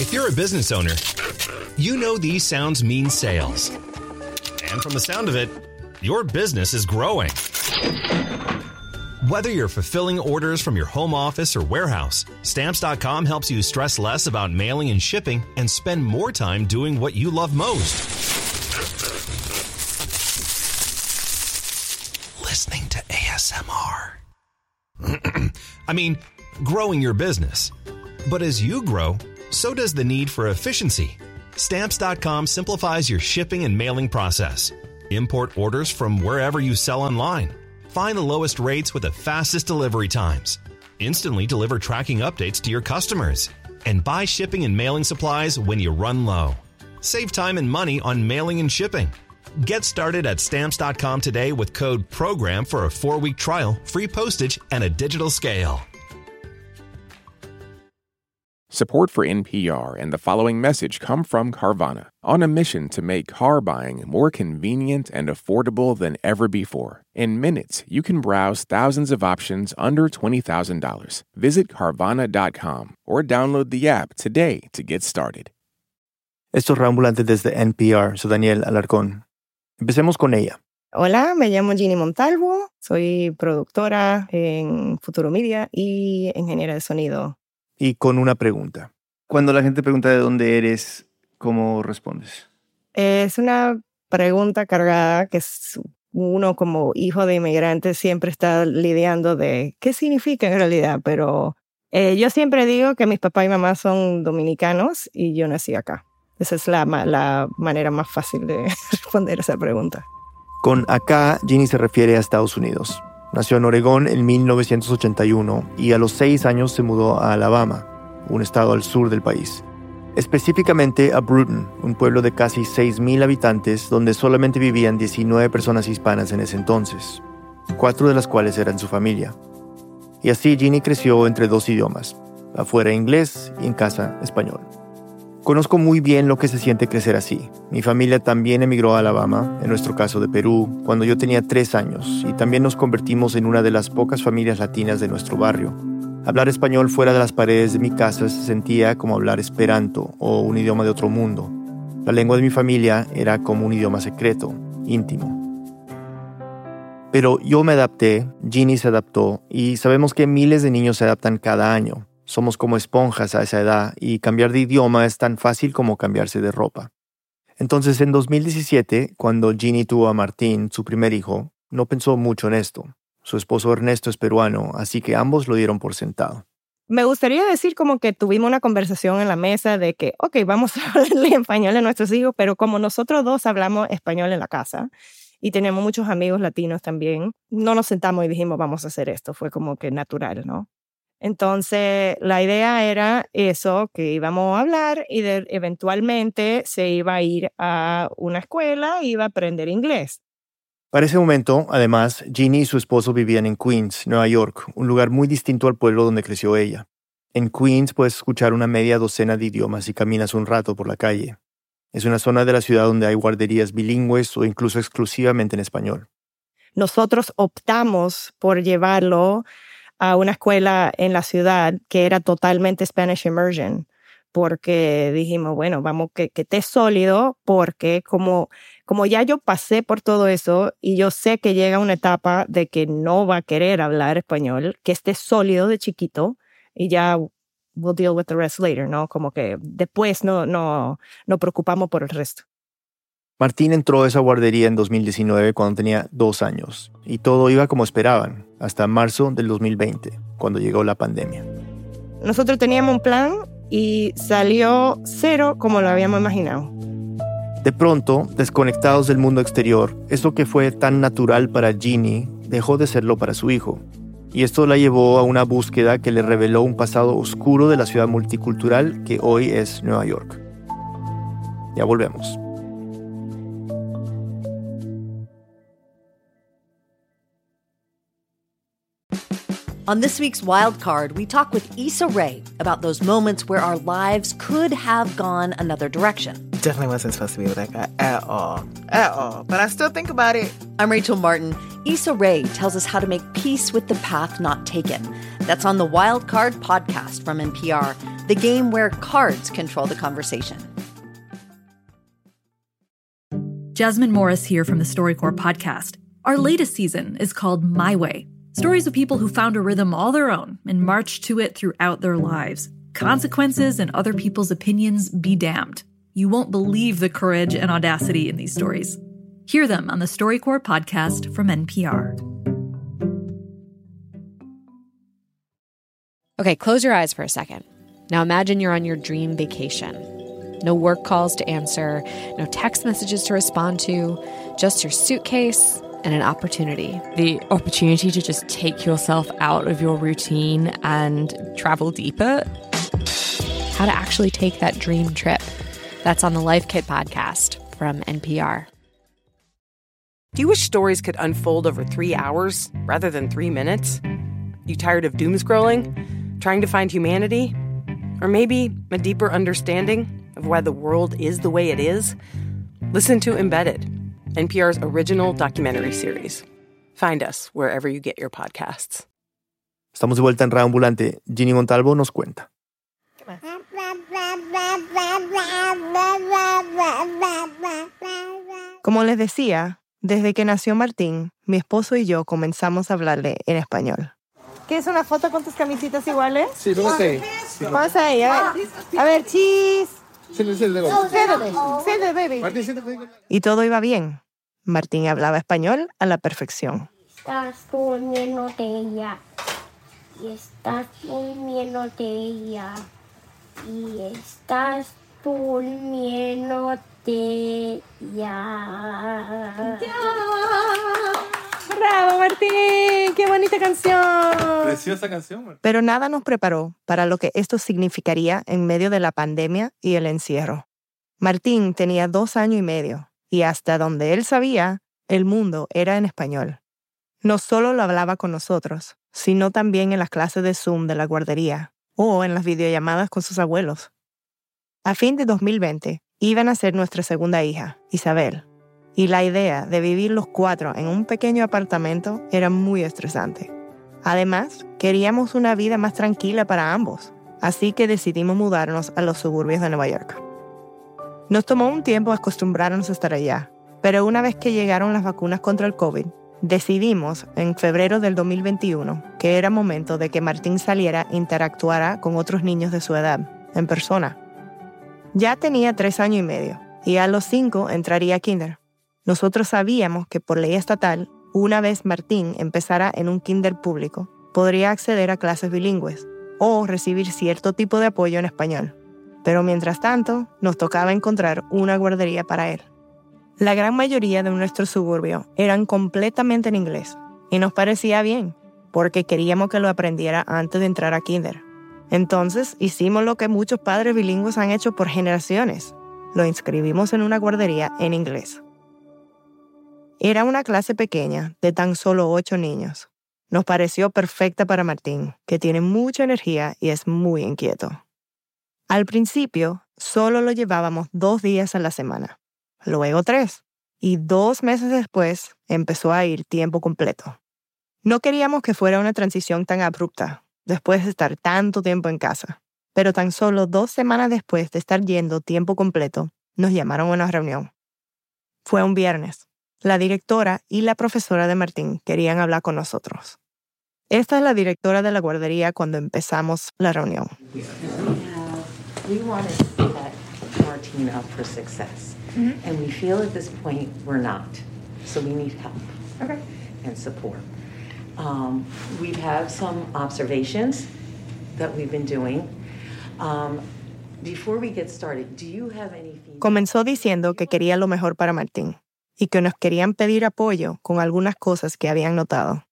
If you're a business owner, you know these sounds mean sales. And from the sound of it, your business is growing. Whether you're fulfilling orders from your home office or warehouse, Stamps.com helps you stress less about mailing and shipping and spend more time doing what you love most. Listening to ASMR. I mean, growing your business. But as you grow, so does the need for efficiency. Stamps.com simplifies your shipping and mailing process. Import orders from wherever you sell online. Find the lowest rates with the fastest delivery times. Instantly deliver tracking updates to your customers. And buy shipping and mailing supplies when you run low. Save time and money on mailing and shipping. Get started at stamps.com today with code PROGRAM for a four week trial, free postage, and a digital scale. Support for NPR and the following message come from Carvana, on a mission to make car buying more convenient and affordable than ever before. In minutes, you can browse thousands of options under $20,000. Visit Carvana.com or download the app today to get started. Esto es Rambulante desde NPR. Soy Daniel Alarcón. Empecemos con ella. Hola, me llamo Ginny Montalvo, soy productora en Futuro Media y ingeniera de sonido y con una pregunta. Cuando la gente pregunta de dónde eres, ¿cómo respondes? Es una pregunta cargada que uno como hijo de inmigrante siempre está lidiando de qué significa en realidad, pero eh, yo siempre digo que mis papá y mamá son dominicanos y yo nací acá. Esa es la, la manera más fácil de responder esa pregunta. Con acá, Ginny se refiere a Estados Unidos. Nació en Oregón en 1981 y a los seis años se mudó a Alabama, un estado al sur del país. Específicamente a Bruton, un pueblo de casi 6.000 habitantes donde solamente vivían 19 personas hispanas en ese entonces, cuatro de las cuales eran su familia. Y así Ginny creció entre dos idiomas, afuera inglés y en casa español. Conozco muy bien lo que se siente crecer así. Mi familia también emigró a Alabama, en nuestro caso de Perú, cuando yo tenía tres años, y también nos convertimos en una de las pocas familias latinas de nuestro barrio. Hablar español fuera de las paredes de mi casa se sentía como hablar esperanto o un idioma de otro mundo. La lengua de mi familia era como un idioma secreto, íntimo. Pero yo me adapté, Ginny se adaptó, y sabemos que miles de niños se adaptan cada año. Somos como esponjas a esa edad y cambiar de idioma es tan fácil como cambiarse de ropa. Entonces, en 2017, cuando Ginny tuvo a Martín, su primer hijo, no pensó mucho en esto. Su esposo Ernesto es peruano, así que ambos lo dieron por sentado. Me gustaría decir como que tuvimos una conversación en la mesa de que, ok, vamos a hablarle español a nuestros hijos, pero como nosotros dos hablamos español en la casa y tenemos muchos amigos latinos también, no nos sentamos y dijimos, vamos a hacer esto. Fue como que natural, ¿no? Entonces, la idea era eso, que íbamos a hablar y eventualmente se iba a ir a una escuela y iba a aprender inglés. Para ese momento, además, Ginny y su esposo vivían en Queens, Nueva York, un lugar muy distinto al pueblo donde creció ella. En Queens puedes escuchar una media docena de idiomas si caminas un rato por la calle. Es una zona de la ciudad donde hay guarderías bilingües o incluso exclusivamente en español. Nosotros optamos por llevarlo a una escuela en la ciudad que era totalmente Spanish Immersion, porque dijimos, bueno, vamos, que, que esté sólido, porque como, como ya yo pasé por todo eso y yo sé que llega una etapa de que no va a querer hablar español, que esté sólido de chiquito y ya we'll deal with the rest later, ¿no? Como que después no, no, no preocupamos por el resto. Martín entró a esa guardería en 2019 cuando tenía dos años y todo iba como esperaban, hasta marzo del 2020, cuando llegó la pandemia. Nosotros teníamos un plan y salió cero como lo habíamos imaginado. De pronto, desconectados del mundo exterior, eso que fue tan natural para Ginny dejó de serlo para su hijo. Y esto la llevó a una búsqueda que le reveló un pasado oscuro de la ciudad multicultural que hoy es Nueva York. Ya volvemos. On this week's Wild Card, we talk with Issa Rae about those moments where our lives could have gone another direction. definitely wasn't supposed to be with that guy at all. At all. But I still think about it. I'm Rachel Martin. Issa Rae tells us how to make peace with the path not taken. That's on the Wild Card podcast from NPR, the game where cards control the conversation. Jasmine Morris here from the StoryCorps podcast. Our latest season is called My Way stories of people who found a rhythm all their own and marched to it throughout their lives. Consequences and other people's opinions be damned. You won't believe the courage and audacity in these stories. Hear them on the StoryCorps podcast from NPR. Okay, close your eyes for a second. Now imagine you're on your dream vacation. No work calls to answer, no text messages to respond to, just your suitcase and an opportunity. The opportunity to just take yourself out of your routine and travel deeper. How to actually take that dream trip. That's on the Life Kit podcast from NPR. Do you wish stories could unfold over three hours rather than three minutes? You tired of doom scrolling? Trying to find humanity? Or maybe a deeper understanding of why the world is the way it is? Listen to Embedded, NPR's original documentary series. Find us wherever you get your podcasts. Estamos de vuelta en Reambulante. Ginny Montalvo nos cuenta. Como les decía, desde que nació Martín, mi esposo y yo comenzamos a hablarle en español. ¿Quieres una foto con tus camisitas iguales? Sí, vamos ahí. Vamos ahí, a ver. A ver, cheese. Siéntate, Siéntate, siéntate, baby. Martín, siéntate. Y todo iba bien. Martín hablaba español a la perfección. Estás durmiéndote ella. Y estás durmiéndote ella. Y estás durmiéndote ya. ¡Bravo, Martín! ¡Qué bonita canción! Preciosa canción, Martín. Pero nada nos preparó para lo que esto significaría en medio de la pandemia y el encierro. Martín tenía dos años y medio y hasta donde él sabía, el mundo era en español. No solo lo hablaba con nosotros, sino también en las clases de Zoom de la guardería o en las videollamadas con sus abuelos. A fin de 2020, iban a ser nuestra segunda hija, Isabel, y la idea de vivir los cuatro en un pequeño apartamento era muy estresante. Además, queríamos una vida más tranquila para ambos, así que decidimos mudarnos a los suburbios de Nueva York. Nos tomó un tiempo acostumbrarnos a estar allá, pero una vez que llegaron las vacunas contra el COVID, decidimos en febrero del 2021 que era momento de que Martín saliera e interactuara con otros niños de su edad, en persona. Ya tenía tres años y medio, y a los cinco entraría a kinder. Nosotros sabíamos que por ley estatal, una vez Martín empezara en un kinder público, podría acceder a clases bilingües o recibir cierto tipo de apoyo en español. Pero mientras tanto, nos tocaba encontrar una guardería para él. La gran mayoría de nuestro suburbio eran completamente en inglés y nos parecía bien, porque queríamos que lo aprendiera antes de entrar a kinder. Entonces hicimos lo que muchos padres bilingües han hecho por generaciones. Lo inscribimos en una guardería en inglés. Era una clase pequeña de tan solo ocho niños. Nos pareció perfecta para Martín, que tiene mucha energía y es muy inquieto. Al principio, solo lo llevábamos dos días a la semana, luego tres, y dos meses después empezó a ir tiempo completo. No queríamos que fuera una transición tan abrupta, después de estar tanto tiempo en casa, pero tan solo dos semanas después de estar yendo tiempo completo, nos llamaron a una reunión. Fue un viernes. La directora y la profesora de Martín querían hablar con nosotros. Esta es la directora de la guardería cuando empezamos la reunión. We want to set Martin up for success. And we feel at this point we're not. So we need help Okay. and support. Um, we have some observations that we've been doing. Um, before we get started, do you have any feedback? Comenzó diciendo que quería lo mejor para Martín y que nos querían pedir apoyo con algunas cosas que habían notado.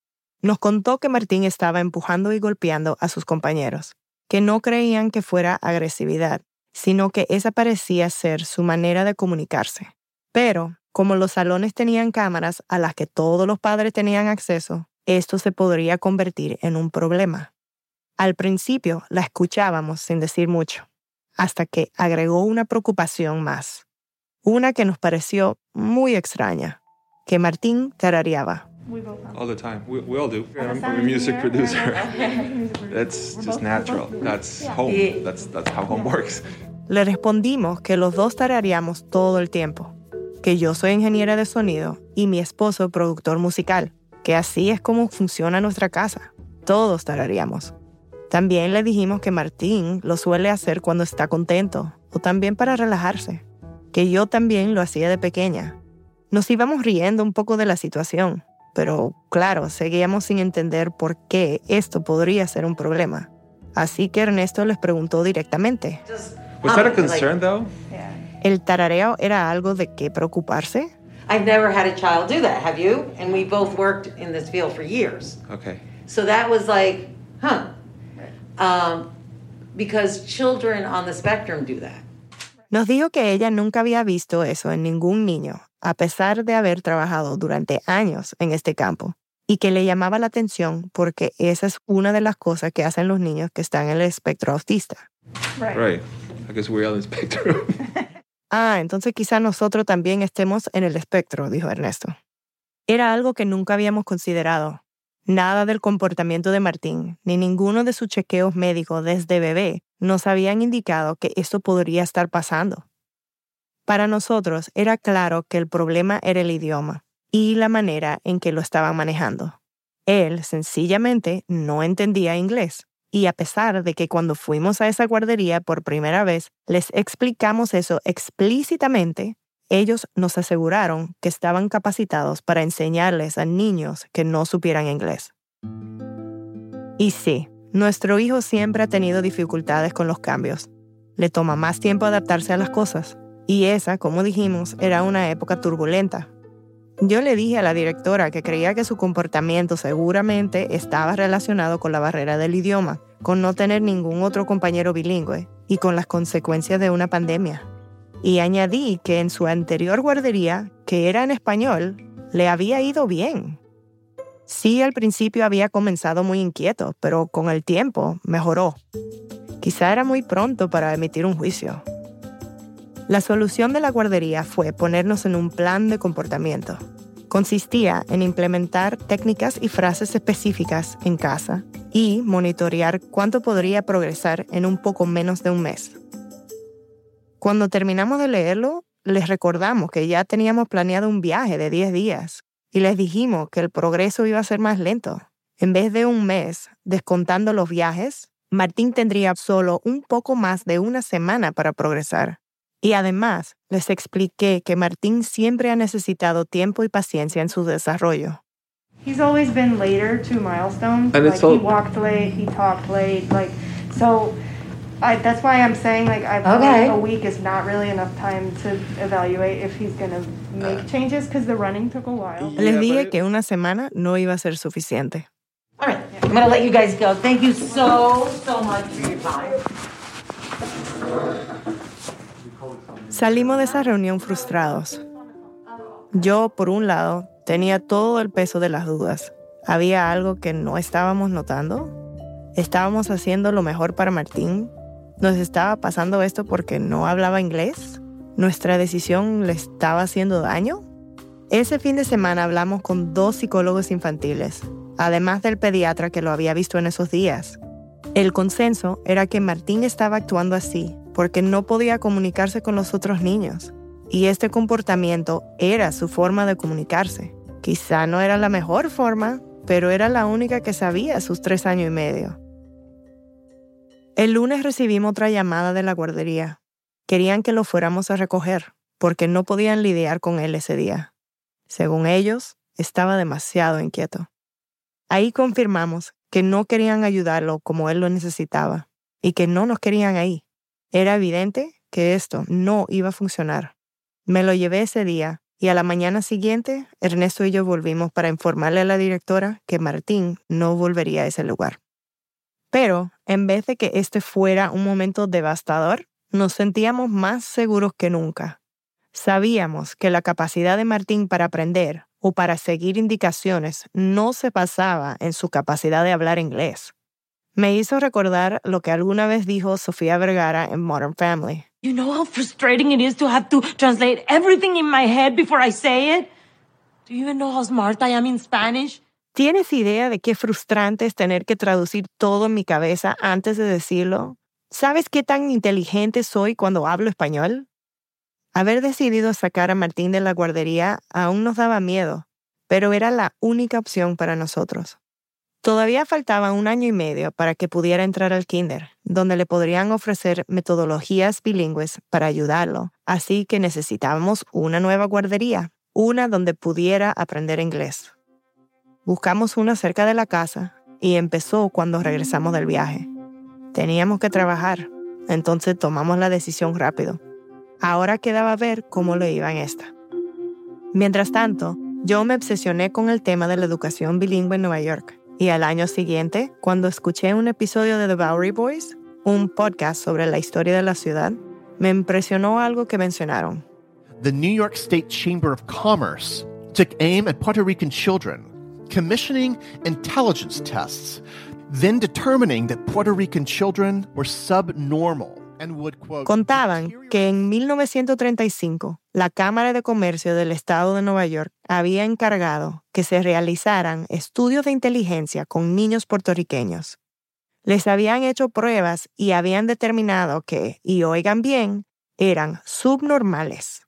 Nos contó que Martín estaba empujando y golpeando a sus compañeros, que no creían que fuera agresividad, sino que esa parecía ser su manera de comunicarse. Pero, como los salones tenían cámaras a las que todos los padres tenían acceso, esto se podría convertir en un problema. Al principio la escuchábamos sin decir mucho, hasta que agregó una preocupación más. Una que nos pareció muy extraña, que Martín tarareaba. All the time. We, we all do. I'm, I'm a music producer. That's just natural. That's home. That's, that's how home works. Le respondimos que los dos tarareamos todo el tiempo, que yo soy ingeniera de sonido y mi esposo productor musical, que así es como funciona nuestra casa. Todos tarareamos. También le dijimos que Martín lo suele hacer cuando está contento o también para relajarse, que yo también lo hacía de pequeña. Nos íbamos riendo un poco de la situación, pero claro, seguíamos sin entender por qué esto podría ser un problema. Así que Ernesto les preguntó directamente. Was that a concern, though? ¿El tarareo era algo de qué preocuparse? I've never had a child do that, have you? And we both worked in this field for years. Okay. So that was like, huh. Um, because children on the spectrum do that. Nos dijo que ella nunca había visto eso en ningún niño, a pesar de haber trabajado durante años en este campo, y que le llamaba la atención porque esa es una de las cosas que hacen los niños que están en el espectro autista. Right. I guess we're on the spectrum. Ah, entonces quizá nosotros también estemos en el espectro, dijo Ernesto. Era algo que nunca habíamos considerado. Nada del comportamiento de Martín, ni ninguno de sus chequeos médicos desde bebé nos habían indicado que esto podría estar pasando. Para nosotros era claro que el problema era el idioma y la manera en que lo estaban manejando. Él sencillamente no entendía inglés. Y a pesar de que cuando fuimos a esa guardería por primera vez les explicamos eso explícitamente, ellos nos aseguraron que estaban capacitados para enseñarles a niños que no supieran inglés. Y sí, nuestro hijo siempre ha tenido dificultades con los cambios. Le toma más tiempo adaptarse a las cosas. Y esa, como dijimos, era una época turbulenta. Yo le dije a la directora que creía que su comportamiento seguramente estaba relacionado con la barrera del idioma, con no tener ningún otro compañero bilingüe y con las consecuencias de una pandemia. Y añadí que en su anterior guardería, que era en español, le había ido bien. Sí, al principio había comenzado muy inquieto, pero con el tiempo mejoró. Quizá era muy pronto para emitir un juicio. La solución de la guardería fue ponernos en un plan de comportamiento. Consistía en implementar técnicas y frases específicas en casa y monitorear cuánto podría progresar en un poco menos de un mes. Cuando terminamos de leerlo, les recordamos que ya teníamos planeado un viaje de 10 días y les dijimos que el progreso iba a ser más lento. En vez de un mes, descontando los viajes, Martín tendría solo un poco más de una semana para progresar. Y además, les expliqué que Martín siempre ha necesitado tiempo y paciencia en su desarrollo. He's always been later to milestones. And like he walked late, he talked late, like so. I, that's why I'm saying like I Okay. a week is not really enough time to evaluate if he's gonna make changes because the running took a while. Les dije que una semana no iba a ser suficiente. All right, I'm gonna let you guys go. Thank you so, so much for your time. Salimos de esa reunión frustrados. Yo, por un lado, tenía todo el peso de las dudas. ¿Había algo que no estábamos notando? ¿Estábamos haciendo lo mejor para Martín? ¿Nos estaba pasando esto porque no hablaba inglés? ¿Nuestra decisión le estaba haciendo daño? Ese fin de semana hablamos con dos psicólogos infantiles, además del pediatra que lo había visto en esos días. El consenso era que Martín estaba actuando así porque no podía comunicarse con los otros niños. Y este comportamiento era su forma de comunicarse. Quizá no era la mejor forma, pero era la única que sabía a sus tres años y medio. El lunes recibimos otra llamada de la guardería. Querían que lo fuéramos a recoger, porque no podían lidiar con él ese día. Según ellos, estaba demasiado inquieto. Ahí confirmamos que no querían ayudarlo como él lo necesitaba y que no nos querían ahí. Era evidente que esto no iba a funcionar. Me lo llevé ese día y a la mañana siguiente Ernesto y yo volvimos para informarle a la directora que Martín no volvería a ese lugar. Pero en vez de que este fuera un momento devastador, nos sentíamos más seguros que nunca. Sabíamos que la capacidad de Martín para aprender o para seguir indicaciones no se basaba en su capacidad de hablar inglés. Me hizo recordar lo que alguna vez dijo Sofía Vergara en Modern Family. You know how frustrating it is to have to translate everything in my head before I say it? Do you even know how smart I am in Spanish? ¿Tienes idea de qué frustrante es tener que traducir todo en mi cabeza antes de decirlo? ¿Sabes qué tan inteligente soy cuando hablo español? Haber decidido sacar a Martín de la guardería aún nos daba miedo, pero era la única opción para nosotros. Todavía faltaba un año y medio para que pudiera entrar al kinder, donde le podrían ofrecer metodologías bilingües para ayudarlo, así que necesitábamos una nueva guardería, una donde pudiera aprender inglés. Buscamos una cerca de la casa y empezó cuando regresamos del viaje. Teníamos que trabajar, entonces tomamos la decisión rápido. Ahora quedaba ver cómo lo iba en esta. Mientras tanto, yo me obsesioné con el tema de la educación bilingüe en Nueva York y al año siguiente, cuando escuché un episodio de The Bowery Boys, un podcast sobre la historia de la ciudad, me impresionó algo que mencionaron. The New York State Chamber of Commerce took aim at Puerto Rican children, commissioning intelligence tests, then determining that Puerto Rican children were subnormal Contaban que en 1935 la Cámara de Comercio del Estado de Nueva York había encargado que se realizaran estudios de inteligencia con niños puertorriqueños. Les habían hecho pruebas y habían determinado que, y oigan bien, eran subnormales.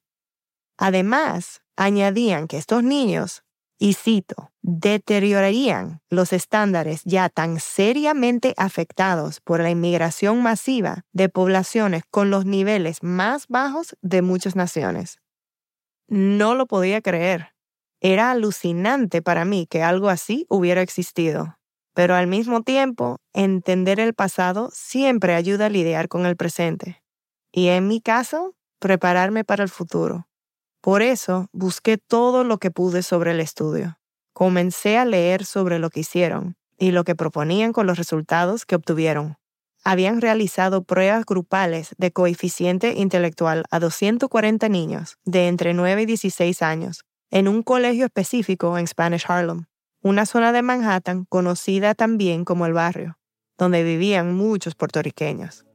Además, añadían que estos niños y cito, deteriorarían los estándares ya tan seriamente afectados por la inmigración masiva de poblaciones con los niveles más bajos de muchas naciones. No lo podía creer. Era alucinante para mí que algo así hubiera existido. Pero al mismo tiempo, entender el pasado siempre ayuda a lidiar con el presente. Y en mi caso, prepararme para el futuro. Por eso busqué todo lo que pude sobre el estudio. Comencé a leer sobre lo que hicieron y lo que proponían con los resultados que obtuvieron. Habían realizado pruebas grupales de coeficiente intelectual a 240 niños de entre 9 y 16 años en un colegio específico en Spanish Harlem, una zona de Manhattan conocida también como el barrio, donde vivían muchos puertorriqueños.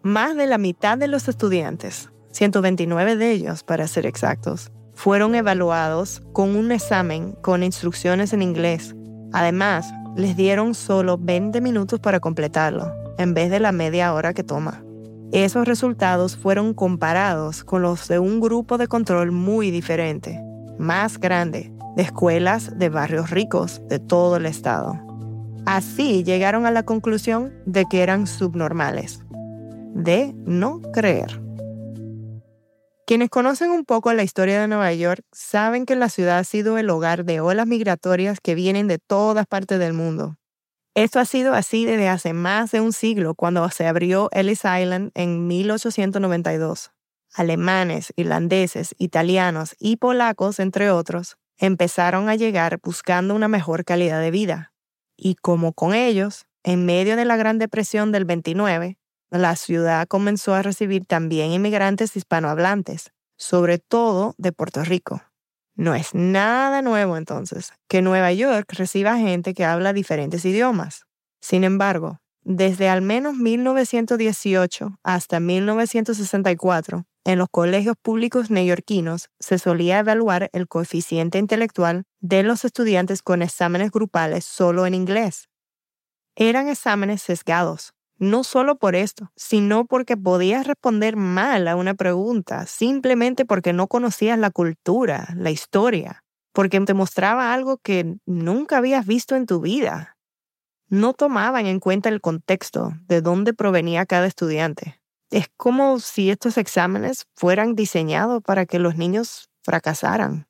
Más de la mitad de los estudiantes 129 de ellos, para ser exactos, fueron evaluados con un examen con instrucciones en inglés. Además, les dieron solo 20 minutos para completarlo, en vez de la media hora que toma. Esos resultados fueron comparados con los de un grupo de control muy diferente, más grande, de escuelas de barrios ricos de todo el estado. Así llegaron a la conclusión de que eran subnormales. De no creer. Quienes conocen un poco la historia de Nueva York saben que la ciudad ha sido el hogar de olas migratorias que vienen de todas partes del mundo. Esto ha sido así desde hace más de un siglo cuando se abrió Ellis Island en 1892. Alemanes, irlandeses, italianos y polacos, entre otros, empezaron a llegar buscando una mejor calidad de vida. Y como con ellos, en medio de la Gran Depresión del 29, la ciudad comenzó a recibir también inmigrantes hispanohablantes, sobre todo de Puerto Rico. No es nada nuevo entonces que Nueva York reciba gente que habla diferentes idiomas. Sin embargo, desde al menos 1918 hasta 1964, en los colegios públicos neoyorquinos se solía evaluar el coeficiente intelectual de los estudiantes con exámenes grupales solo en inglés. Eran exámenes sesgados, no solo por esto, sino porque podías responder mal a una pregunta simplemente porque no conocías la cultura, la historia, porque te mostraba algo que nunca habías visto en tu vida. No tomaban en cuenta el contexto de dónde provenía cada estudiante. Es como si estos exámenes fueran diseñados para que los niños fracasaran.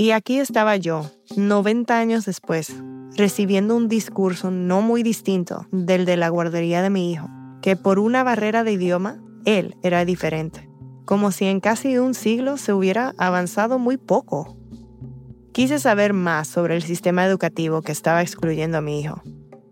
Y aquí estaba yo, 90 años después, recibiendo un discurso no muy distinto del de la guardería de mi hijo, que por una barrera de idioma, él era diferente, como si en casi un siglo se hubiera avanzado muy poco. Quise saber más sobre el sistema educativo que estaba excluyendo a mi hijo,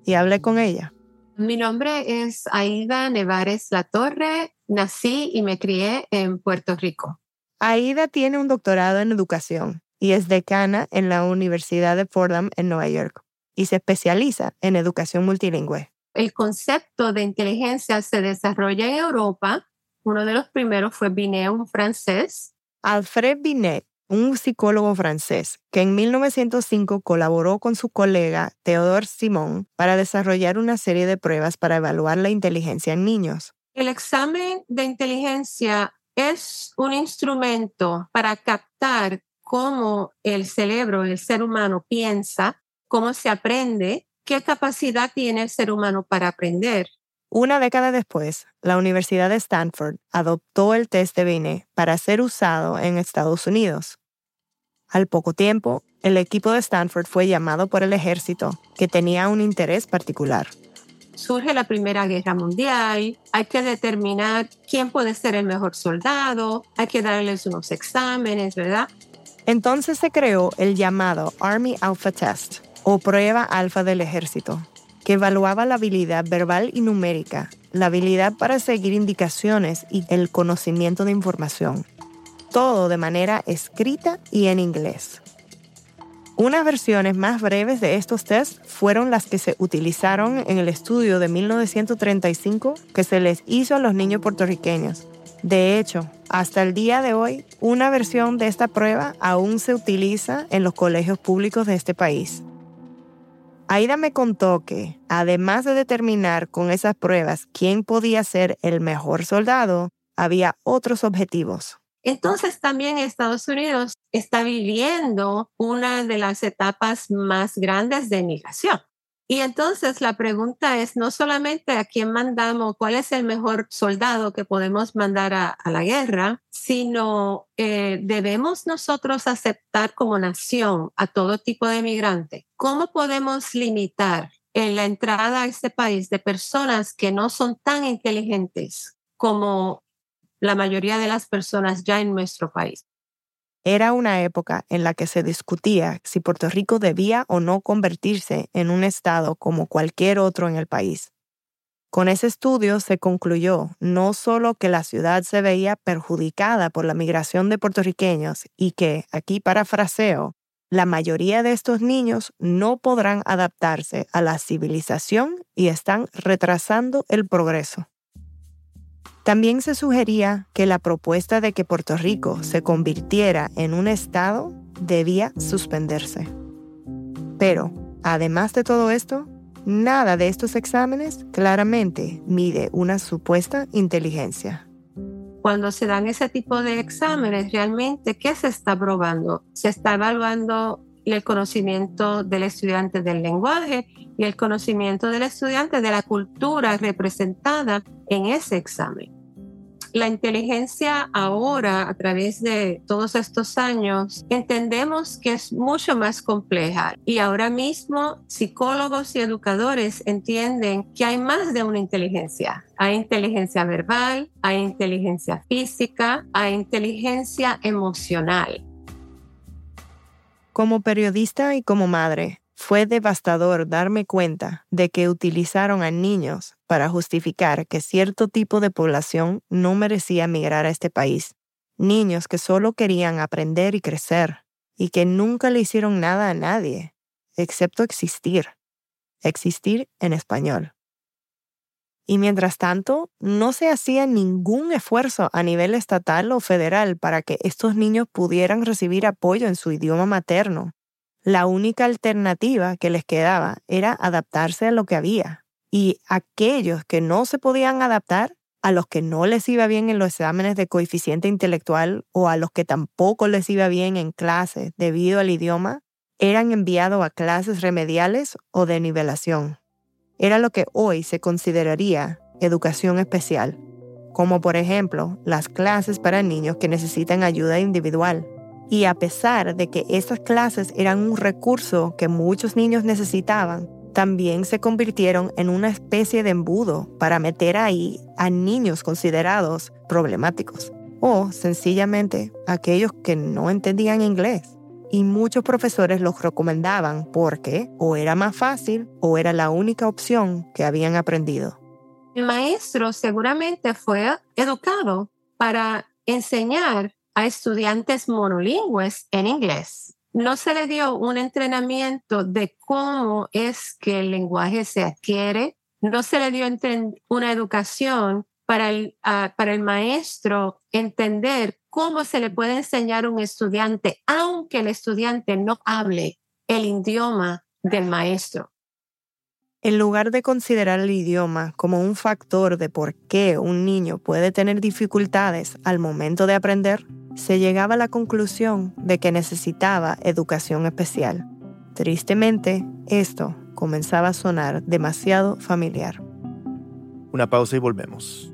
y hablé con ella. Mi nombre es Aida Nevares La Torre, nací y me crié en Puerto Rico. Aida tiene un doctorado en educación y es decana en la Universidad de Fordham en Nueva York y se especializa en educación multilingüe. el concepto de inteligencia se desarrolla en Europa. Uno de los primeros fue Binet, un francés. Alfred Binet, un psicólogo francés que en 1905 colaboró con su colega Theodore Simon para desarrollar una serie de pruebas para evaluar la inteligencia en niños. El examen de inteligencia es un instrumento para captar cómo el cerebro, el ser humano piensa, cómo se aprende, qué capacidad tiene el ser humano para aprender. Una década después, la Universidad de Stanford adoptó el test de Binet para ser usado en Estados Unidos. Al poco tiempo, el equipo de Stanford fue llamado por el ejército, que tenía un interés particular surge la Primera Guerra Mundial, hay que determinar quién puede ser el mejor soldado, hay que darles unos exámenes, ¿verdad? Entonces se creó el llamado Army Alpha Test, o prueba alfa del ejército, que evaluaba la habilidad verbal y numérica, la habilidad para seguir indicaciones y el conocimiento de información. Todo de manera escrita y en inglés. Unas versiones más breves de estos tests fueron las que se utilizaron en el estudio de 1935 que se les hizo a los niños puertorriqueños. De hecho, hasta el día de hoy, una versión de esta prueba aún se utiliza en los colegios públicos de este país. Aida me contó que, además de determinar con esas pruebas quién podía ser el mejor soldado, había otros objetivos. Entonces también Estados Unidos está viviendo una de las etapas más grandes de migración. Y entonces la pregunta es no solamente a quién mandamos, cuál es el mejor soldado que podemos mandar a, la guerra, sino eh, debemos nosotros aceptar como nación a todo tipo de migrante. ¿Cómo podemos limitar en la entrada a este país de personas que no son tan inteligentes como la mayoría de las personas ya en nuestro país. Era una época en la que se discutía si Puerto Rico debía o no convertirse en un estado como cualquier otro en el país. Con ese estudio se concluyó no solo que la ciudad se veía perjudicada por la migración de puertorriqueños y que, aquí parafraseo, la mayoría de estos niños no podrán adaptarse a la civilización y están retrasando el progreso. También se sugería que la propuesta de que Puerto Rico se convirtiera en un Estado debía suspenderse. Pero, además de todo esto, nada de estos exámenes claramente mide una supuesta inteligencia. Cuando se dan ese tipo de exámenes, realmente, ¿qué se está probando? Se está evaluando el conocimiento del estudiante del lenguaje y el conocimiento del estudiante de la cultura representada en ese examen la inteligencia ahora, a través de todos estos años, entendemos que es mucho más compleja. Y ahora mismo psicólogos y educadores entienden que hay más de una inteligencia. Hay inteligencia verbal, hay inteligencia física, hay inteligencia emocional. Como periodista y como madre, fue devastador darme cuenta de que utilizaron a niños para justificar que cierto tipo de población no merecía migrar a este país. Niños que solo querían aprender y crecer y que nunca le hicieron nada a nadie, excepto existir. Existir en español. Y mientras tanto, no se hacía ningún esfuerzo a nivel estatal o federal para que estos niños pudieran recibir apoyo en su idioma materno la única alternativa que les quedaba era adaptarse a lo que había. Y aquellos que no se podían adaptar, a los que no les iba bien en los exámenes de coeficiente intelectual o a los que tampoco les iba bien en clases debido al idioma, eran enviados a clases remediales o de nivelación. Era lo que hoy se consideraría educación especial, como por ejemplo las clases para niños que necesitan ayuda individual y a pesar de que estas clases eran un recurso que muchos niños necesitaban, también se convirtieron en una especie de embudo para meter ahí a niños considerados problemáticos o sencillamente aquellos que no entendían inglés. Y muchos profesores los recomendaban porque o era más fácil o era la única opción que habían aprendido. El maestro seguramente fue educado para enseñar a estudiantes monolingües en inglés. No se le dio un entrenamiento de cómo es que el lenguaje se adquiere, no se le dio una educación para el, para el maestro entender cómo se le puede enseñar a un estudiante, aunque el estudiante no hable el idioma del maestro. En lugar de considerar el idioma como un factor de por qué un niño puede tener dificultades al momento de aprender, se llegaba a la conclusión de que necesitaba educación especial. Tristemente, esto comenzaba a sonar demasiado familiar. Una pausa y volvemos.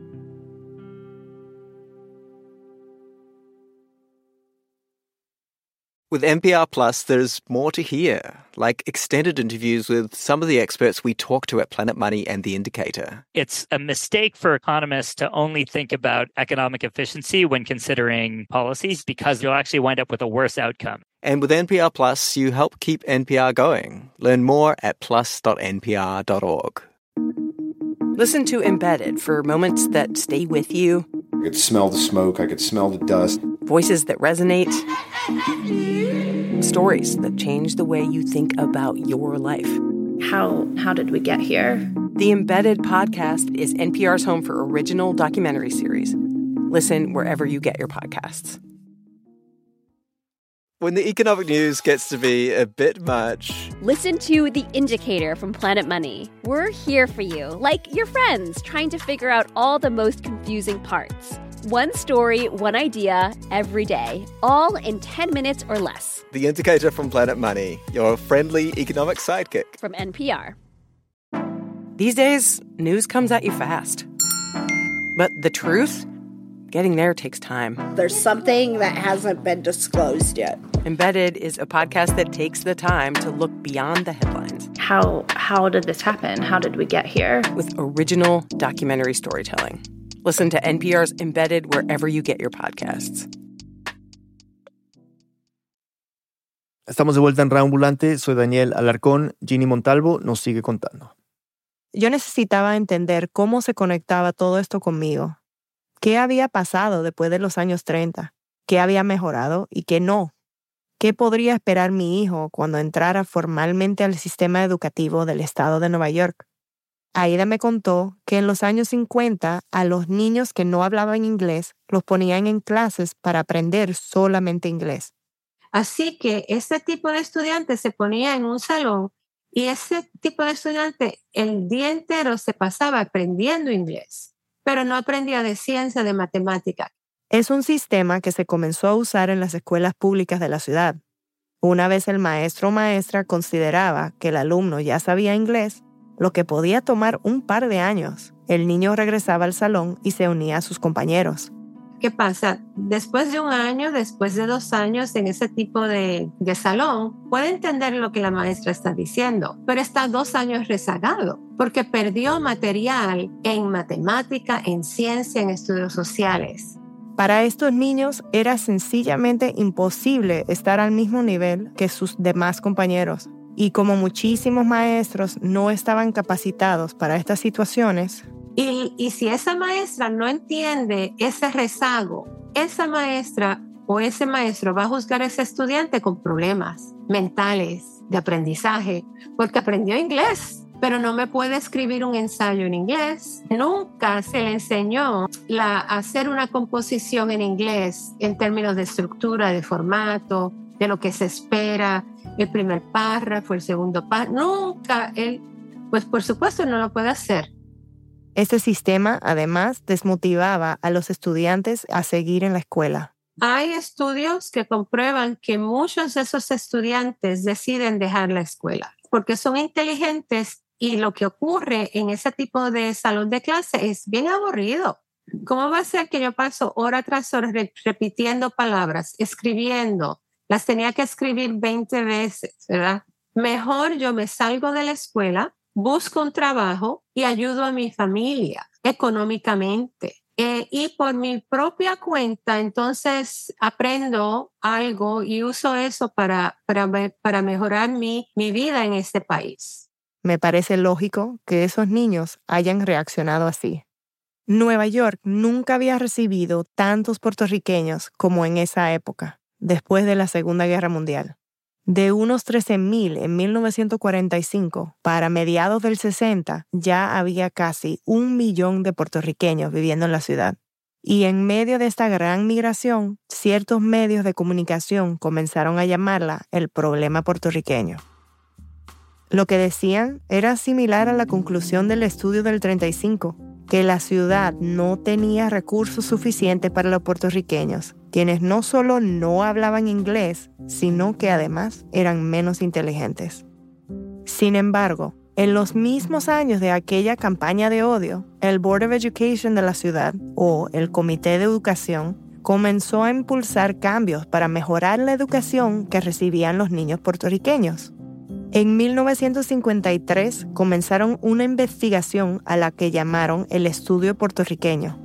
With NPR Plus, there's more to hear, like extended interviews with some of the experts we talk to at Planet Money and The Indicator. It's a mistake for economists to only think about economic efficiency when considering policies because you'll actually wind up with a worse outcome. And with NPR Plus, you help keep NPR going. Learn more at plus.npr.org. Listen to Embedded for moments that stay with you. I could smell the smoke, I could smell the dust. Voices that resonate. Stories that change the way you think about your life. How how did we get here? The Embedded podcast is NPR's home for original documentary series. Listen wherever you get your podcasts. When the economic news gets to be a bit much, listen to The Indicator from Planet Money. We're here for you, like your friends, trying to figure out all the most confusing parts. One story, one idea, every day, all in 10 minutes or less. The Indicator from Planet Money, your friendly economic sidekick. From NPR. These days, news comes at you fast. But the truth? Getting there takes time. There's something that hasn't been disclosed yet. Embedded is a podcast that takes the time to look beyond the headlines. How how did this happen? How did we get here? With original documentary storytelling. Listen to NPR's Embedded wherever you get your podcasts. Estamos de vuelta en Reambulante. Soy Daniel Alarcón. Ginny Montalvo nos sigue contando. Yo necesitaba entender cómo se conectaba todo esto conmigo. ¿Qué había pasado después de los años 30? ¿Qué había mejorado y qué no? ¿Qué podría esperar mi hijo cuando entrara formalmente al sistema educativo del estado de Nueva York? Aida me contó que en los años 50 a los niños que no hablaban inglés los ponían en clases para aprender solamente inglés. Así que ese tipo de estudiante se ponía en un salón y ese tipo de estudiante el día entero se pasaba aprendiendo inglés, pero no aprendía de ciencia, de matemática. Es un sistema que se comenzó a usar en las escuelas públicas de la ciudad. Una vez el maestro o maestra consideraba que el alumno ya sabía inglés, lo que podía tomar un par de años. El niño regresaba al salón y se unía a sus compañeros. ¿Qué pasa? Después de un año, después de dos años en ese tipo de, de, salón, puede entender lo que la maestra está diciendo, pero está dos años rezagado porque perdió material en matemática, en ciencia, en estudios sociales. Para estos niños era sencillamente imposible estar al mismo nivel que sus demás compañeros. Y como muchísimos maestros no estaban capacitados para estas situaciones. Y, si esa maestra no entiende ese rezago, esa maestra o ese maestro va a juzgar a ese estudiante con problemas mentales, de aprendizaje, porque aprendió inglés, pero no me puede escribir un ensayo en inglés. Nunca se le enseñó la, hacer una composición en inglés en términos de estructura, de formato, de lo que se espera, el primer párrafo, el segundo párrafo. Nunca él, pues por supuesto no lo puede hacer. Este sistema además desmotivaba a los estudiantes a seguir en la escuela. Hay estudios que comprueban que muchos de esos estudiantes deciden dejar la escuela porque son inteligentes y lo que ocurre en ese tipo de salón de clase es bien aburrido. ¿Cómo va a ser que yo paso hora tras hora repitiendo palabras, escribiendo, las tenía que escribir 20 veces, ¿verdad? Mejor yo me salgo de la escuela, busco un trabajo y ayudo a mi familia económicamente. Eh, y por mi propia cuenta, entonces aprendo algo y uso eso para, para, para mejorar mi, mi vida en este país. Me parece lógico que esos niños hayan reaccionado así. Nueva York nunca había recibido tantos puertorriqueños como en esa época después de la Segunda Guerra Mundial. De unos 13.000 en 1945, para mediados del 60 ya había casi un millón de puertorriqueños viviendo en la ciudad. Y en medio de esta gran migración, ciertos medios de comunicación comenzaron a llamarla el problema puertorriqueño. Lo que decían era similar a la conclusión del estudio del 35, que la ciudad no tenía recursos suficientes para los puertorriqueños, quienes no solo no hablaban inglés, sino que además eran menos inteligentes. Sin embargo, en los mismos años de aquella campaña de odio, el Board of Education de la ciudad, o el Comité de Educación, comenzó a impulsar cambios para mejorar la educación que recibían los niños puertorriqueños. En 1953 comenzaron una investigación a la que llamaron el estudio puertorriqueño.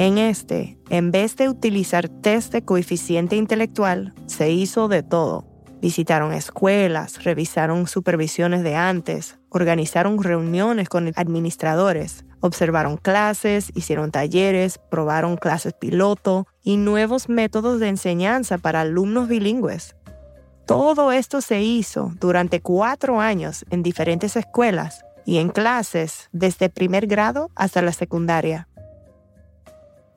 En este, en vez de utilizar test de coeficiente intelectual, se hizo de todo. Visitaron escuelas, revisaron supervisiones de antes, organizaron reuniones con administradores, observaron clases, hicieron talleres, probaron clases piloto y nuevos métodos de enseñanza para alumnos bilingües. Todo esto se hizo durante cuatro años en diferentes escuelas y en clases desde primer grado hasta la secundaria.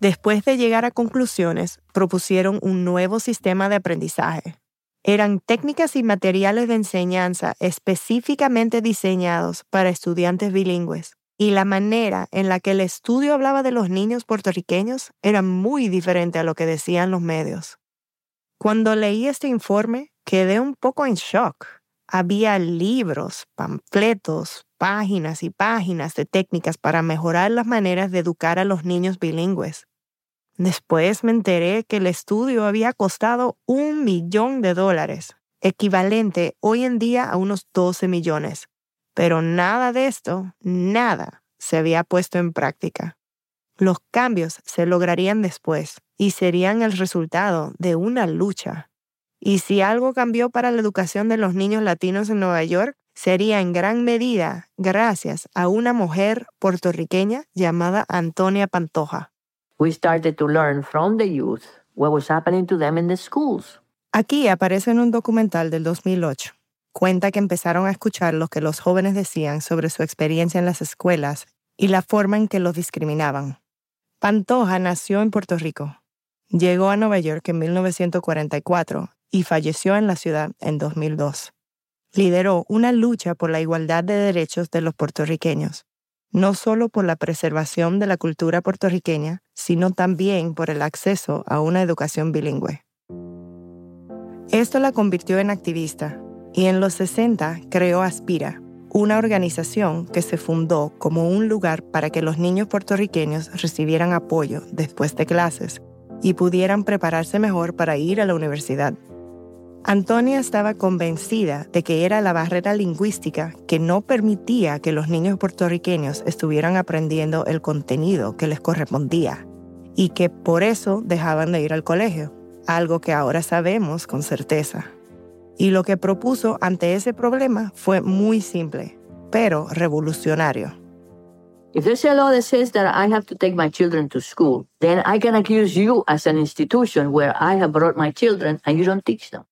Después de llegar a conclusiones, propusieron un nuevo sistema de aprendizaje. Eran técnicas y materiales de enseñanza específicamente diseñados para estudiantes bilingües, y la manera en la que el estudio hablaba de los niños puertorriqueños era muy diferente a lo que decían los medios. Cuando leí este informe, quedé un poco en shock. Había libros, panfletos, páginas y páginas de técnicas para mejorar las maneras de educar a los niños bilingües. Después me enteré que el estudio había costado un millón de dólares, equivalente hoy en día a unos 12 millones. Pero nada de esto, nada, se había puesto en práctica. Los cambios se lograrían después y serían el resultado de una lucha y si algo cambió para la educación de los niños latinos en Nueva York, sería en gran medida gracias a una mujer puertorriqueña llamada Antonia Pantoja. We started to learn from the youth what was happening to them in the schools. Aquí aparece en un documental del 2008. Cuenta que empezaron a escuchar lo que los jóvenes decían sobre su experiencia en las escuelas y la forma en que los discriminaban. Pantoja nació en Puerto Rico. Llegó a Nueva York en 1944 y falleció en la ciudad en 2002. Lideró una lucha por la igualdad de derechos de los puertorriqueños, no solo por la preservación de la cultura puertorriqueña, sino también por el acceso a una educación bilingüe. Esto la convirtió en activista y en los 60 creó Aspira, una organización que se fundó como un lugar para que los niños puertorriqueños recibieran apoyo después de clases y pudieran prepararse mejor para ir a la universidad. Antonia estaba convencida de que era la barrera lingüística que no permitía que los niños puertorriqueños estuvieran aprendiendo el contenido que les correspondía y que por eso dejaban de ir al colegio, algo que ahora sabemos con certeza. Y lo que propuso ante ese problema fue muy simple, pero revolucionario. If there's a law that says that I have to take my children to school, then I can accuse you as an institution where I have brought my children and you don't teach them.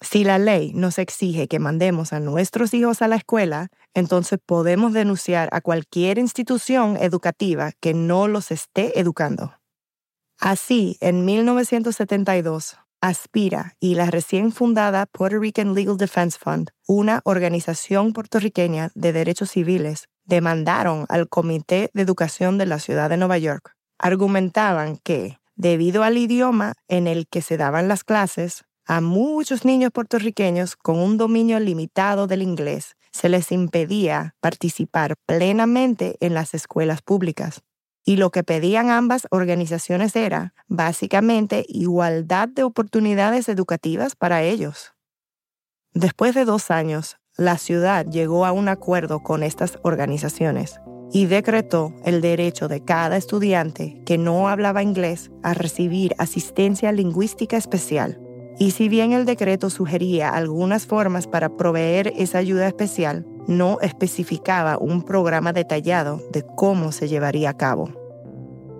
Si la ley nos exige que mandemos a nuestros hijos a la escuela, entonces podemos denunciar a cualquier institución educativa que no los esté educando. Así, en 1972, Aspira y la recién fundada Puerto Rican Legal Defense Fund, una organización puertorriqueña de derechos civiles, demandaron al Comité de Educación de la Ciudad de Nueva York. Argumentaban que, debido al idioma en el que se daban las clases, a muchos niños puertorriqueños con un dominio limitado del inglés se les impedía participar plenamente en las escuelas públicas. Y lo que pedían ambas organizaciones era, básicamente, igualdad de oportunidades educativas para ellos. Después de dos años, la ciudad llegó a un acuerdo con estas organizaciones y decretó el derecho de cada estudiante que no hablaba inglés a recibir asistencia lingüística especial y si bien el decreto sugería algunas formas para proveer esa ayuda especial, no especificaba un programa detallado de cómo se llevaría a cabo.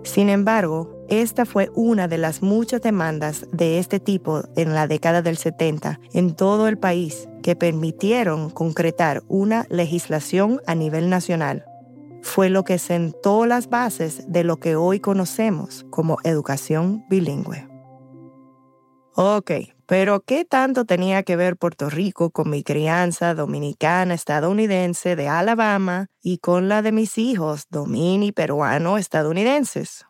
Sin embargo, esta fue una de las muchas demandas de este tipo en la década del 70 en todo el país que permitieron concretar una legislación a nivel nacional. Fue lo que sentó las bases de lo que hoy conocemos como educación bilingüe. Ok, pero ¿qué tanto tenía que ver Puerto Rico con mi crianza dominicana estadounidense de Alabama y con la de mis hijos domini peruano estadounidenses?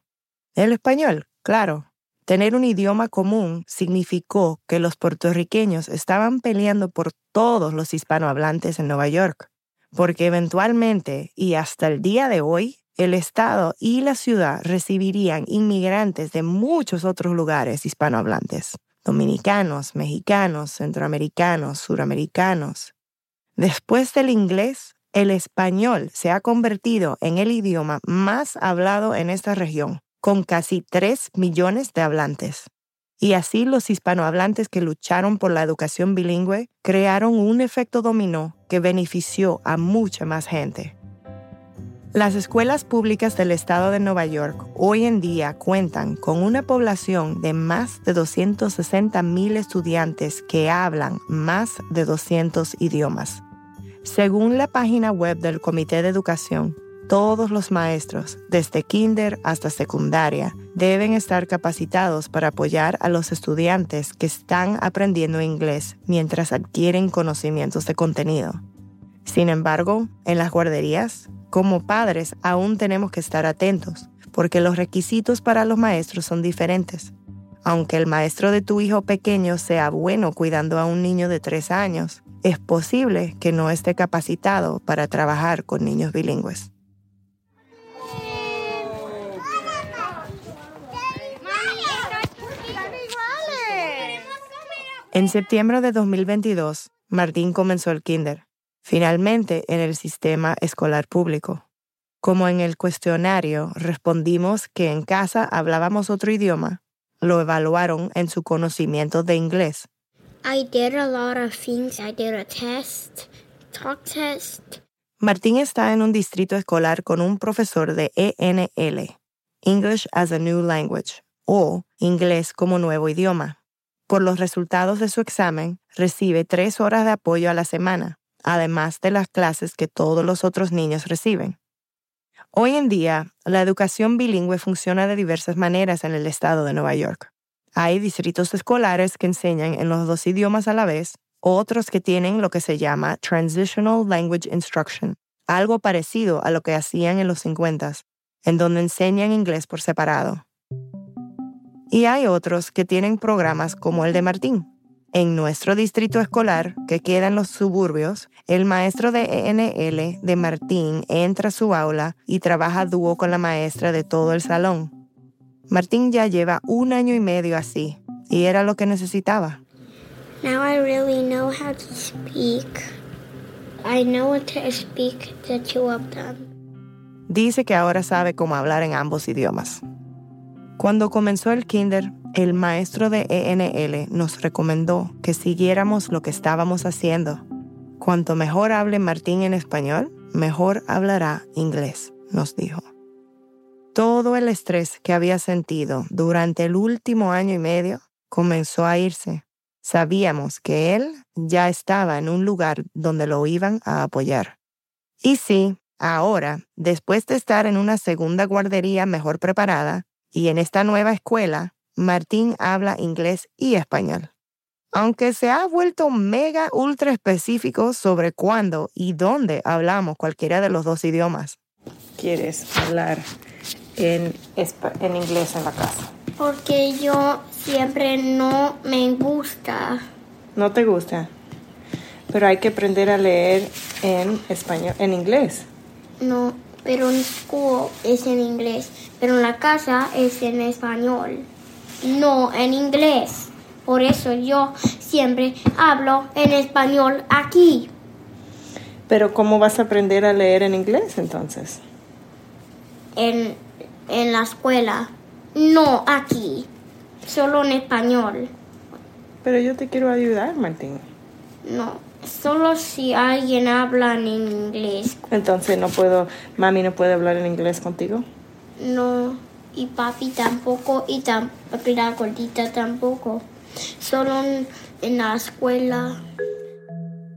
El español, claro. Tener un idioma común significó que los puertorriqueños estaban peleando por todos los hispanohablantes en Nueva York, porque eventualmente y hasta el día de hoy, el Estado y la ciudad recibirían inmigrantes de muchos otros lugares hispanohablantes, dominicanos, mexicanos, centroamericanos, suramericanos. Después del inglés, el español se ha convertido en el idioma más hablado en esta región con casi 3 millones de hablantes. Y así los hispanohablantes que lucharon por la educación bilingüe crearon un efecto dominó que benefició a mucha más gente. Las escuelas públicas del estado de Nueva York hoy en día cuentan con una población de más de 260 mil estudiantes que hablan más de 200 idiomas. Según la página web del Comité de Educación, todos los maestros, desde kinder hasta secundaria, deben estar capacitados para apoyar a los estudiantes que están aprendiendo inglés mientras adquieren conocimientos de contenido. Sin embargo, en las guarderías, como padres aún tenemos que estar atentos, porque los requisitos para los maestros son diferentes. Aunque el maestro de tu hijo pequeño sea bueno cuidando a un niño de tres años, es posible que no esté capacitado para trabajar con niños bilingües. En septiembre de 2022, Martín comenzó el kinder, finalmente en el sistema escolar público. Como en el cuestionario respondimos que en casa hablábamos otro idioma, lo evaluaron en su conocimiento de inglés. I did a lot of things. I did a test, talk test. Martín está en un distrito escolar con un profesor de ENL, English as a New Language, o Inglés como Nuevo Idioma por los resultados de su examen, recibe tres horas de apoyo a la semana, además de las clases que todos los otros niños reciben. Hoy en día, la educación bilingüe funciona de diversas maneras en el estado de Nueva York. Hay distritos escolares que enseñan en los dos idiomas a la vez, otros que tienen lo que se llama Transitional Language Instruction, algo parecido a lo que hacían en los 50, en donde enseñan inglés por separado. Y hay otros que tienen programas como el de Martín. En nuestro distrito escolar, que queda en los suburbios, el maestro de ENL de Martín entra a su aula y trabaja dúo con la maestra de todo el salón. Martín ya lleva un año y medio así, y era lo que necesitaba. Now I really know how to speak. I know what to speak the two of them. Dice que ahora sabe cómo hablar en ambos idiomas. Cuando comenzó el kinder, el maestro de ENL nos recomendó que siguiéramos lo que estábamos haciendo. Cuanto mejor hable Martín en español, mejor hablará inglés, nos dijo. Todo el estrés que había sentido durante el último año y medio comenzó a irse. Sabíamos que él ya estaba en un lugar donde lo iban a apoyar. Y sí, ahora, después de estar en una segunda guardería mejor preparada, y en esta nueva escuela, Martín habla inglés y español. Aunque se ha vuelto mega ultra específico sobre cuándo y dónde hablamos cualquiera de los dos idiomas. ¿Quieres hablar en, en inglés en la casa? Porque yo siempre no me gusta. ¿No te gusta? Pero hay que aprender a leer en español, en inglés. No, pero en school es en inglés, pero en la casa es en español. No en inglés. Por eso yo siempre hablo en español aquí. Pero ¿cómo vas a aprender a leer en inglés entonces? En, en la escuela. No aquí. Solo en español. Pero yo te quiero ayudar, Martín. No. Solo si alguien habla en inglés. Entonces no puedo, mami no puede hablar en inglés contigo. No. Y papi tampoco y tam la gordita tampoco. Solo en, la escuela.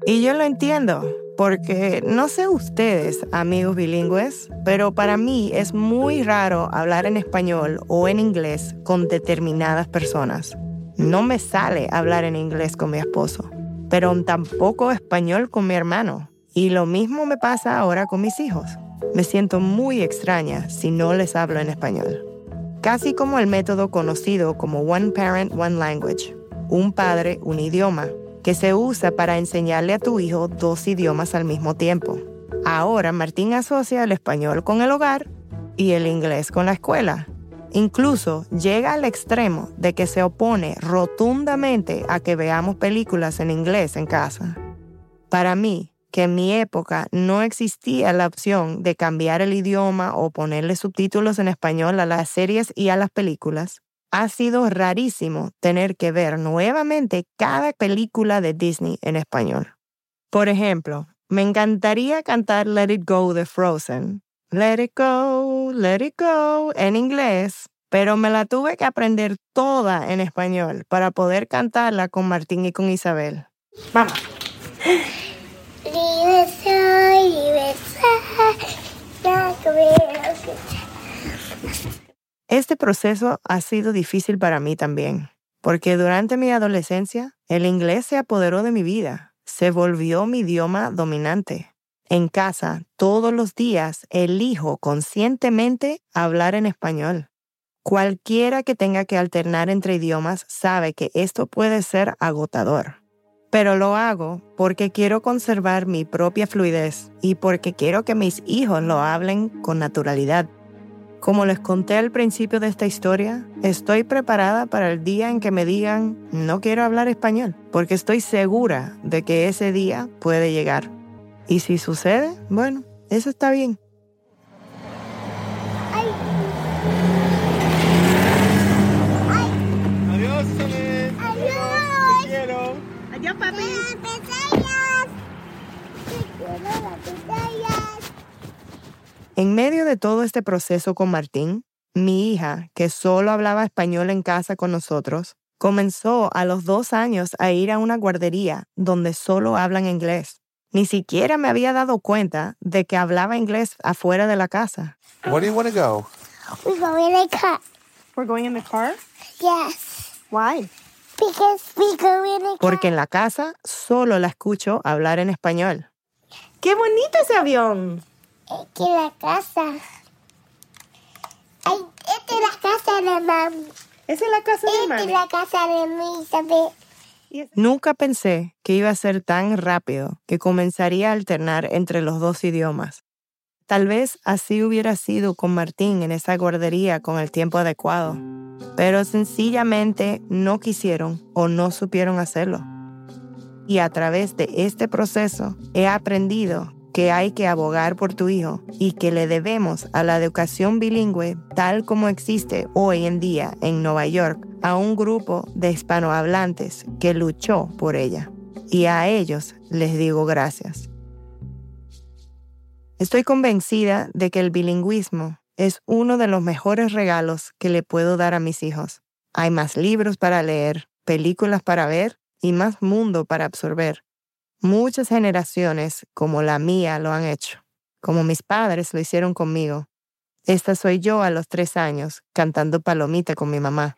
Y yo lo entiendo, porque no sé ustedes, amigos bilingües, pero para mí es muy raro hablar en español o en inglés con determinadas personas. No me sale hablar en inglés con mi esposo, pero tampoco español con mi hermano. Y lo mismo me pasa ahora con mis hijos. Me siento muy extraña si no les hablo en español. Casi como el método conocido como One Parent, One Language, un padre, un idioma, que se usa para enseñarle a tu hijo dos idiomas al mismo tiempo. Ahora Martín asocia el español con el hogar y el inglés con la escuela. Incluso llega al extremo de que se opone rotundamente a que veamos películas en inglés en casa. Para mí, que en mi época no existía la opción de cambiar el idioma o ponerle subtítulos en español a las series y a las películas, ha sido rarísimo tener que ver nuevamente cada película de Disney en español. Por ejemplo, me encantaría cantar Let It Go de Frozen. Let It Go, Let It Go en inglés, pero me la tuve que aprender toda en español para poder cantarla con Martín y con Isabel. Vamos. Este proceso ha sido difícil para mí también, porque durante mi adolescencia el inglés se apoderó de mi vida, se volvió mi idioma dominante. En casa, todos los días, elijo conscientemente hablar en español. Cualquiera que tenga que alternar entre idiomas sabe que esto puede ser agotador. Pero lo hago porque quiero conservar mi propia fluidez y porque quiero que mis hijos lo hablen con naturalidad. Como les conté al principio de esta historia, estoy preparada para el día en que me digan no quiero hablar español, porque estoy segura de que ese día puede llegar. Y si sucede, bueno, eso está bien. En medio de todo este proceso con Martín, mi hija, que solo hablaba español en casa con nosotros, comenzó a los dos años a ir a una guardería donde solo hablan inglés. Ni siquiera me había dado cuenta de que hablaba inglés afuera de la casa. Where do you want to go? We go in the car. We're going in the car? Yes. Why? Because we go in the car. Porque en la casa solo la escucho hablar en español. ¡Qué bonito ese avión! Que la casa. Ay, esta es la casa de mam. ¿Esa es la casa de Esta es la casa de mi Isabel. Nunca pensé que iba a ser tan rápido que comenzaría a alternar entre los dos idiomas. Tal vez así hubiera sido con Martín en esa guardería con el tiempo adecuado, pero sencillamente no quisieron o no supieron hacerlo. Y a través de este proceso he aprendido que hay que abogar por tu hijo y que le debemos a la educación bilingüe tal como existe hoy en día en Nueva York a un grupo de hispanohablantes que luchó por ella. Y a ellos les digo gracias. Estoy convencida de que el bilingüismo es uno de los mejores regalos que le puedo dar a mis hijos. Hay más libros para leer, películas para ver y más mundo para absorber. Muchas generaciones como la mía lo han hecho, como mis padres lo hicieron conmigo. Esta soy yo a los tres años, cantando palomita con mi mamá.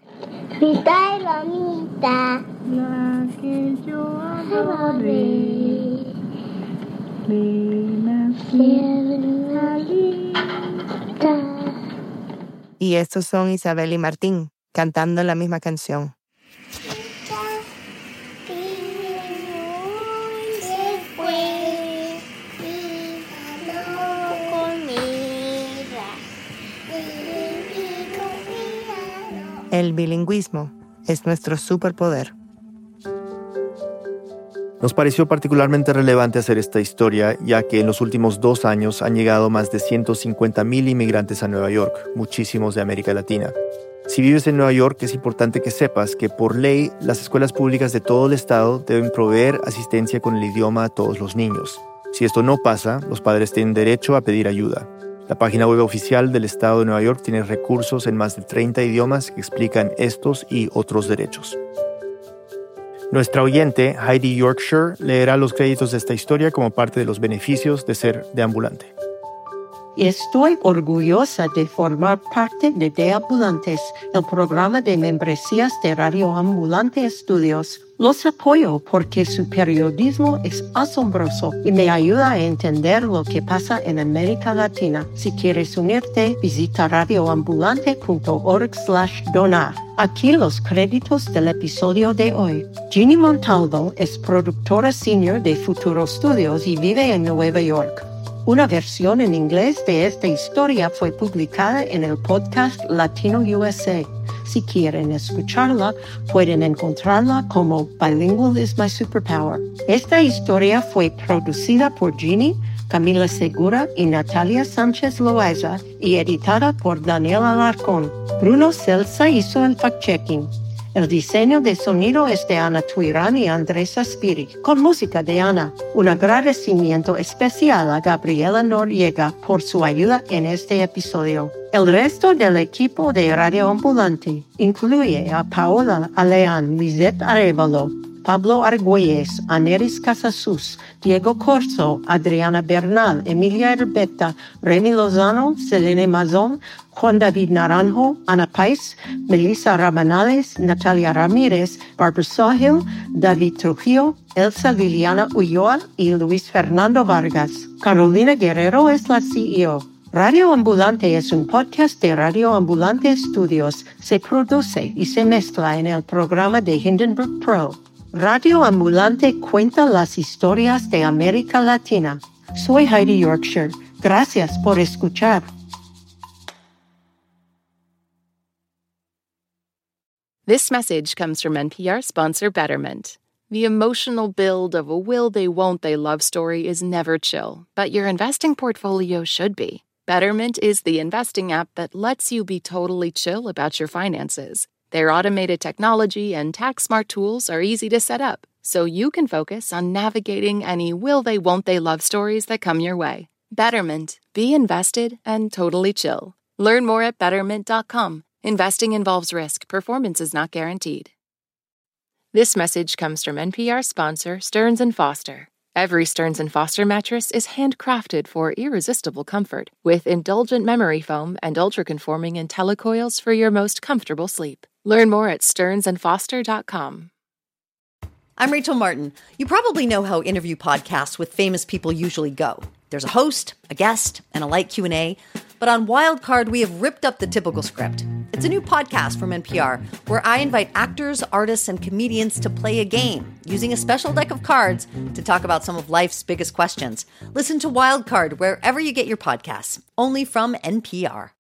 Pita y lomita. La que yo adoré. Y estos son Isabel y Martín, cantando la misma canción. El bilingüismo es nuestro superpoder. Nos pareció particularmente relevante hacer esta historia, ya que en los últimos dos años han llegado más de 150.000 inmigrantes a Nueva York, muchísimos de América Latina. Si vives en Nueva York, es importante que sepas que por ley las escuelas públicas de todo el estado deben proveer asistencia con el idioma a todos los niños. Si esto no pasa, los padres tienen derecho a pedir ayuda. La página web oficial del Estado de Nueva York tiene recursos en más de 30 idiomas que explican estos y otros derechos. Nuestra oyente, Heidi Yorkshire, leerá los créditos de esta historia como parte de los beneficios de ser deambulante. Estoy orgullosa de formar parte de Deambulantes, el programa de membresías de Radio Ambulante Estudios. Los apoyo porque su periodismo es asombroso y me ayuda a entender lo que pasa en América Latina. Si quieres unirte, visita radioambulante.org slash donar. Aquí los créditos del episodio de hoy. Ginny Montaldo es productora senior de Futuro Studios y vive en Nueva York. Una versión en inglés de esta historia fue publicada en el podcast Latino USA. Si quieren escucharla, pueden encontrarla como Bilingual is My Superpower. Esta historia fue producida por Ginny, Camila Segura y Natalia Sánchez Loaiza y editada por Daniel Alarcón. Bruno Celsa hizo el fact-checking. El diseño de sonido es de Ana Tuirán y Andrés Aspiri, con música de Ana. Un agradecimiento especial a Gabriela Noriega por su ayuda en este episodio. El resto del equipo de Radio Ambulante incluye a Paola Aleán, Lizette Arevalo, Pablo Argüelles, Aneris Casasus, Diego Corso, Adriana Bernal, Emilia Herbeta, Remy Lozano, Selene Mazón, Juan David Naranjo, Ana Pais, Melissa Rabanales, Natalia Ramírez, Barbara Sahil, David Trujillo, Elsa Liliana Ulloa y Luis Fernando Vargas. Carolina Guerrero es la CEO. Radio Ambulante es un podcast de Radio Ambulante Studios. Se produce y se mezcla en el programa de Hindenburg Pro. Radio Ambulante cuenta las historias de América Latina. Soy Heidi Yorkshire. Gracias por escuchar. This message comes from NPR sponsor Betterment. The emotional build of a will they won't they love story is never chill, but your investing portfolio should be. Betterment is the investing app that lets you be totally chill about your finances. Their automated technology and tax smart tools are easy to set up, so you can focus on navigating any will they won't they love stories that come your way. Betterment. Be invested and totally chill. Learn more at betterment.com. Investing involves risk, performance is not guaranteed. This message comes from NPR sponsor Stearns and Foster. Every Stearns and Foster mattress is handcrafted for irresistible comfort with indulgent memory foam and ultra-conforming IntelliCoils for your most comfortable sleep. Learn more at stearnsandfoster.com. I'm Rachel Martin. You probably know how interview podcasts with famous people usually go. There's a host, a guest, and a light Q&A. But on Wildcard, we have ripped up the typical script. It's a new podcast from NPR where I invite actors, artists, and comedians to play a game using a special deck of cards to talk about some of life's biggest questions. Listen to Wildcard wherever you get your podcasts, only from NPR.